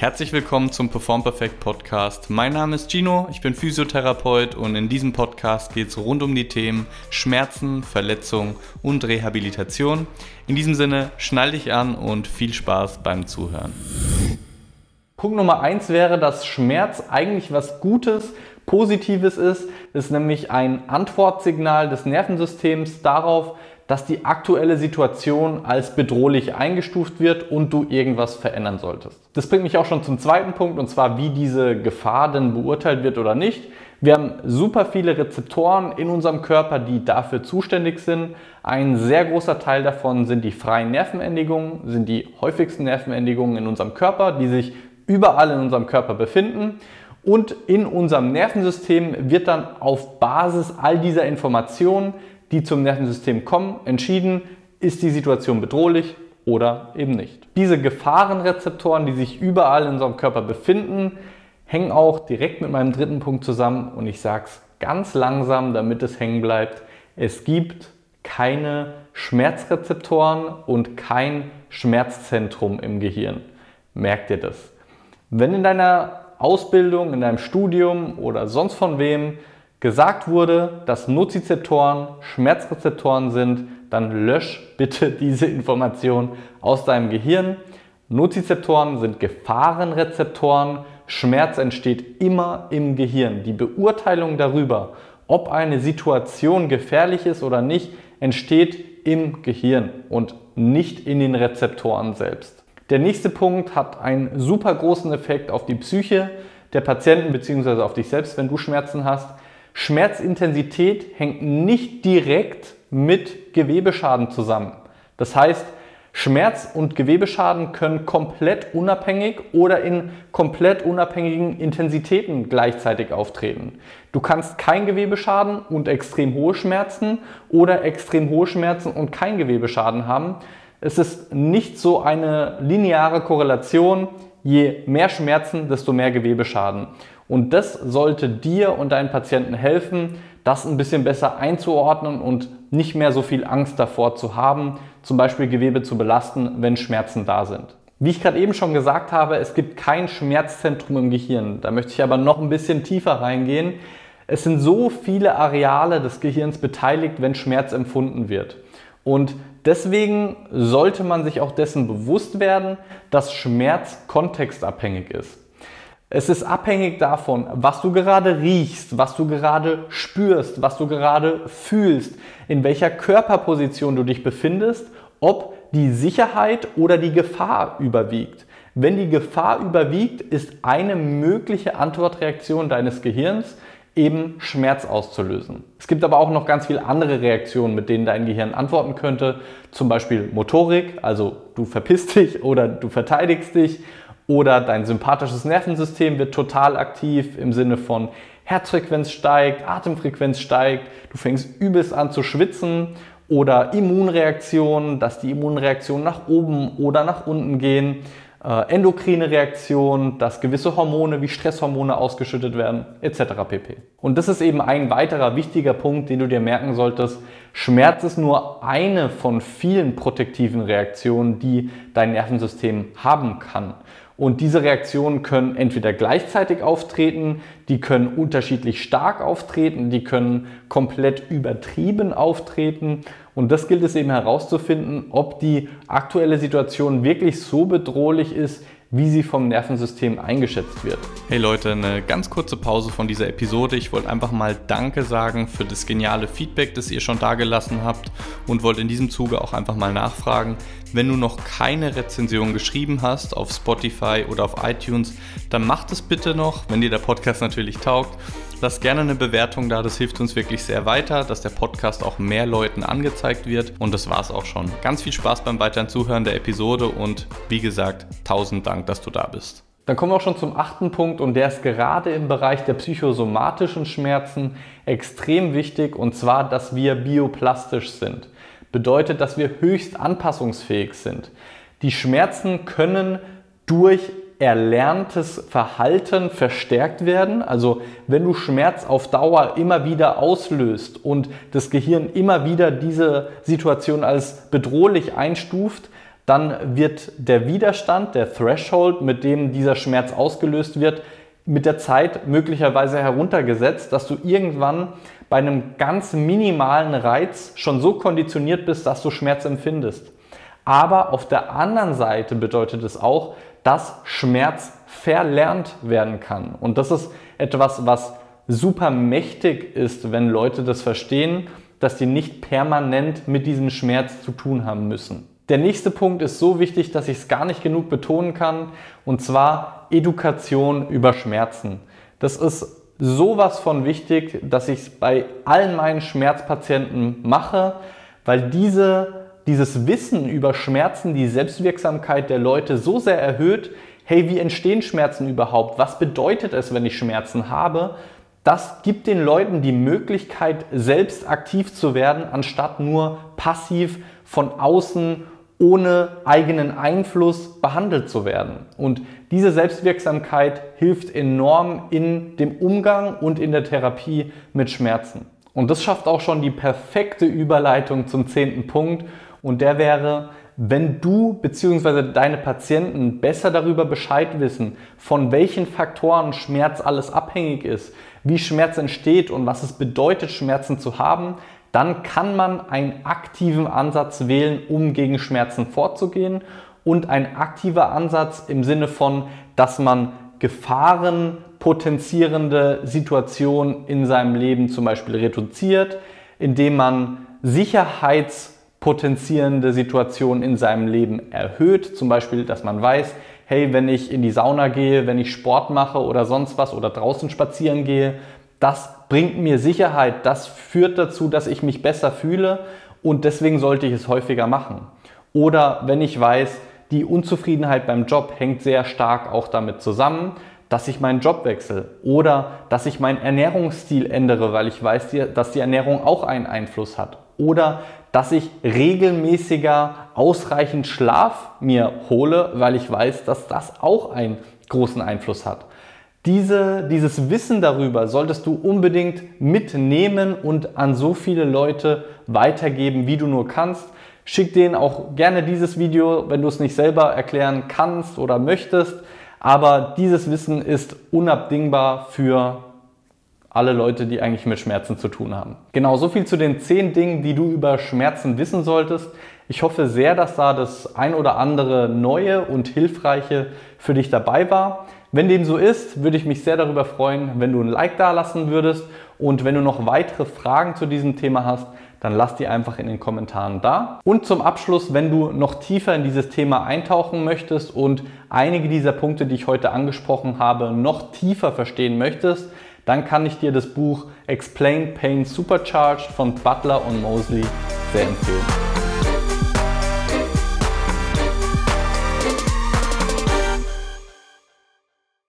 Herzlich willkommen zum Perform Perfect Podcast. Mein Name ist Gino, ich bin Physiotherapeut und in diesem Podcast geht es rund um die Themen Schmerzen, Verletzung und Rehabilitation. In diesem Sinne, schnall dich an und viel Spaß beim Zuhören. Punkt Nummer eins wäre, dass Schmerz eigentlich was Gutes, Positives ist. Es ist nämlich ein Antwortsignal des Nervensystems darauf, dass die aktuelle Situation als bedrohlich eingestuft wird und du irgendwas verändern solltest. Das bringt mich auch schon zum zweiten Punkt und zwar, wie diese Gefahr denn beurteilt wird oder nicht. Wir haben super viele Rezeptoren in unserem Körper, die dafür zuständig sind. Ein sehr großer Teil davon sind die freien Nervenendigungen, sind die häufigsten Nervenendigungen in unserem Körper, die sich überall in unserem Körper befinden. Und in unserem Nervensystem wird dann auf Basis all dieser Informationen die zum Nervensystem kommen, entschieden, ist die Situation bedrohlich oder eben nicht. Diese Gefahrenrezeptoren, die sich überall in unserem Körper befinden, hängen auch direkt mit meinem dritten Punkt zusammen und ich sage es ganz langsam, damit es hängen bleibt. Es gibt keine Schmerzrezeptoren und kein Schmerzzentrum im Gehirn. Merkt ihr das? Wenn in deiner Ausbildung, in deinem Studium oder sonst von wem gesagt wurde, dass Nozizeptoren Schmerzrezeptoren sind, dann lösch bitte diese Information aus deinem Gehirn. Nozizeptoren sind Gefahrenrezeptoren. Schmerz entsteht immer im Gehirn. Die Beurteilung darüber, ob eine Situation gefährlich ist oder nicht, entsteht im Gehirn und nicht in den Rezeptoren selbst. Der nächste Punkt hat einen super großen Effekt auf die Psyche der Patienten bzw. auf dich selbst, wenn du Schmerzen hast. Schmerzintensität hängt nicht direkt mit Gewebeschaden zusammen. Das heißt, Schmerz und Gewebeschaden können komplett unabhängig oder in komplett unabhängigen Intensitäten gleichzeitig auftreten. Du kannst kein Gewebeschaden und extrem hohe Schmerzen oder extrem hohe Schmerzen und kein Gewebeschaden haben. Es ist nicht so eine lineare Korrelation. Je mehr Schmerzen, desto mehr Gewebeschaden. Und das sollte dir und deinen Patienten helfen, das ein bisschen besser einzuordnen und nicht mehr so viel Angst davor zu haben, zum Beispiel Gewebe zu belasten, wenn Schmerzen da sind. Wie ich gerade eben schon gesagt habe, es gibt kein Schmerzzentrum im Gehirn. Da möchte ich aber noch ein bisschen tiefer reingehen. Es sind so viele Areale des Gehirns beteiligt, wenn Schmerz empfunden wird. Und deswegen sollte man sich auch dessen bewusst werden, dass Schmerz kontextabhängig ist. Es ist abhängig davon, was du gerade riechst, was du gerade spürst, was du gerade fühlst, in welcher Körperposition du dich befindest, ob die Sicherheit oder die Gefahr überwiegt. Wenn die Gefahr überwiegt, ist eine mögliche Antwortreaktion deines Gehirns eben Schmerz auszulösen. Es gibt aber auch noch ganz viele andere Reaktionen, mit denen dein Gehirn antworten könnte. Zum Beispiel Motorik, also du verpisst dich oder du verteidigst dich oder dein sympathisches Nervensystem wird total aktiv im Sinne von Herzfrequenz steigt, Atemfrequenz steigt, du fängst übelst an zu schwitzen oder Immunreaktionen, dass die Immunreaktionen nach oben oder nach unten gehen, äh, endokrine Reaktionen, dass gewisse Hormone wie Stresshormone ausgeschüttet werden, etc. pp. Und das ist eben ein weiterer wichtiger Punkt, den du dir merken solltest. Schmerz ist nur eine von vielen protektiven Reaktionen, die dein Nervensystem haben kann. Und diese Reaktionen können entweder gleichzeitig auftreten, die können unterschiedlich stark auftreten, die können komplett übertrieben auftreten. Und das gilt es eben herauszufinden, ob die aktuelle Situation wirklich so bedrohlich ist, wie sie vom Nervensystem eingeschätzt wird. Hey Leute, eine ganz kurze Pause von dieser Episode. Ich wollte einfach mal Danke sagen für das geniale Feedback, das ihr schon dagelassen habt und wollte in diesem Zuge auch einfach mal nachfragen, wenn du noch keine Rezension geschrieben hast auf Spotify oder auf iTunes, dann mach das bitte noch, wenn dir der Podcast natürlich taugt. Lass gerne eine Bewertung da, das hilft uns wirklich sehr weiter, dass der Podcast auch mehr Leuten angezeigt wird. Und das war's auch schon. Ganz viel Spaß beim weiteren Zuhören der Episode und wie gesagt, tausend Dank, dass du da bist. Dann kommen wir auch schon zum achten Punkt und der ist gerade im Bereich der psychosomatischen Schmerzen extrem wichtig und zwar, dass wir bioplastisch sind. Bedeutet, dass wir höchst anpassungsfähig sind. Die Schmerzen können durch erlerntes Verhalten verstärkt werden. Also wenn du Schmerz auf Dauer immer wieder auslöst und das Gehirn immer wieder diese Situation als bedrohlich einstuft, dann wird der Widerstand, der Threshold, mit dem dieser Schmerz ausgelöst wird, mit der Zeit möglicherweise heruntergesetzt, dass du irgendwann bei einem ganz minimalen Reiz schon so konditioniert bist, dass du Schmerz empfindest. Aber auf der anderen Seite bedeutet es auch, dass Schmerz verlernt werden kann. Und das ist etwas, was super mächtig ist, wenn Leute das verstehen, dass die nicht permanent mit diesem Schmerz zu tun haben müssen. Der nächste Punkt ist so wichtig, dass ich es gar nicht genug betonen kann, und zwar Education über Schmerzen. Das ist sowas von wichtig, dass ich es bei allen meinen Schmerzpatienten mache, weil diese, dieses Wissen über Schmerzen die Selbstwirksamkeit der Leute so sehr erhöht, hey, wie entstehen Schmerzen überhaupt? Was bedeutet es, wenn ich Schmerzen habe? Das gibt den Leuten die Möglichkeit, selbst aktiv zu werden, anstatt nur passiv von außen ohne eigenen Einfluss behandelt zu werden. Und diese Selbstwirksamkeit hilft enorm in dem Umgang und in der Therapie mit Schmerzen. Und das schafft auch schon die perfekte Überleitung zum zehnten Punkt. Und der wäre, wenn du bzw. deine Patienten besser darüber Bescheid wissen, von welchen Faktoren Schmerz alles abhängig ist, wie Schmerz entsteht und was es bedeutet, Schmerzen zu haben, dann kann man einen aktiven Ansatz wählen, um gegen Schmerzen vorzugehen und ein aktiver Ansatz im Sinne von, dass man Gefahren potenzierende Situationen in seinem Leben zum Beispiel reduziert, indem man sicherheitspotenzierende Situationen in seinem Leben erhöht, zum Beispiel, dass man weiß, hey, wenn ich in die Sauna gehe, wenn ich Sport mache oder sonst was oder draußen spazieren gehe, das bringt mir Sicherheit, das führt dazu, dass ich mich besser fühle und deswegen sollte ich es häufiger machen. Oder wenn ich weiß, die Unzufriedenheit beim Job hängt sehr stark auch damit zusammen, dass ich meinen Job wechsle oder dass ich meinen Ernährungsstil ändere, weil ich weiß, dass die Ernährung auch einen Einfluss hat. Oder dass ich regelmäßiger ausreichend Schlaf mir hole, weil ich weiß, dass das auch einen großen Einfluss hat. Diese, dieses Wissen darüber solltest du unbedingt mitnehmen und an so viele Leute weitergeben, wie du nur kannst. Schick denen auch gerne dieses Video, wenn du es nicht selber erklären kannst oder möchtest. Aber dieses Wissen ist unabdingbar für alle Leute, die eigentlich mit Schmerzen zu tun haben. Genau, so viel zu den zehn Dingen, die du über Schmerzen wissen solltest. Ich hoffe sehr, dass da das ein oder andere Neue und Hilfreiche für dich dabei war. Wenn dem so ist, würde ich mich sehr darüber freuen, wenn du ein Like da lassen würdest. Und wenn du noch weitere Fragen zu diesem Thema hast, dann lass die einfach in den Kommentaren da. Und zum Abschluss, wenn du noch tiefer in dieses Thema eintauchen möchtest und einige dieser Punkte, die ich heute angesprochen habe, noch tiefer verstehen möchtest, dann kann ich dir das Buch Explain Pain Supercharged von Butler und Mosley sehr empfehlen.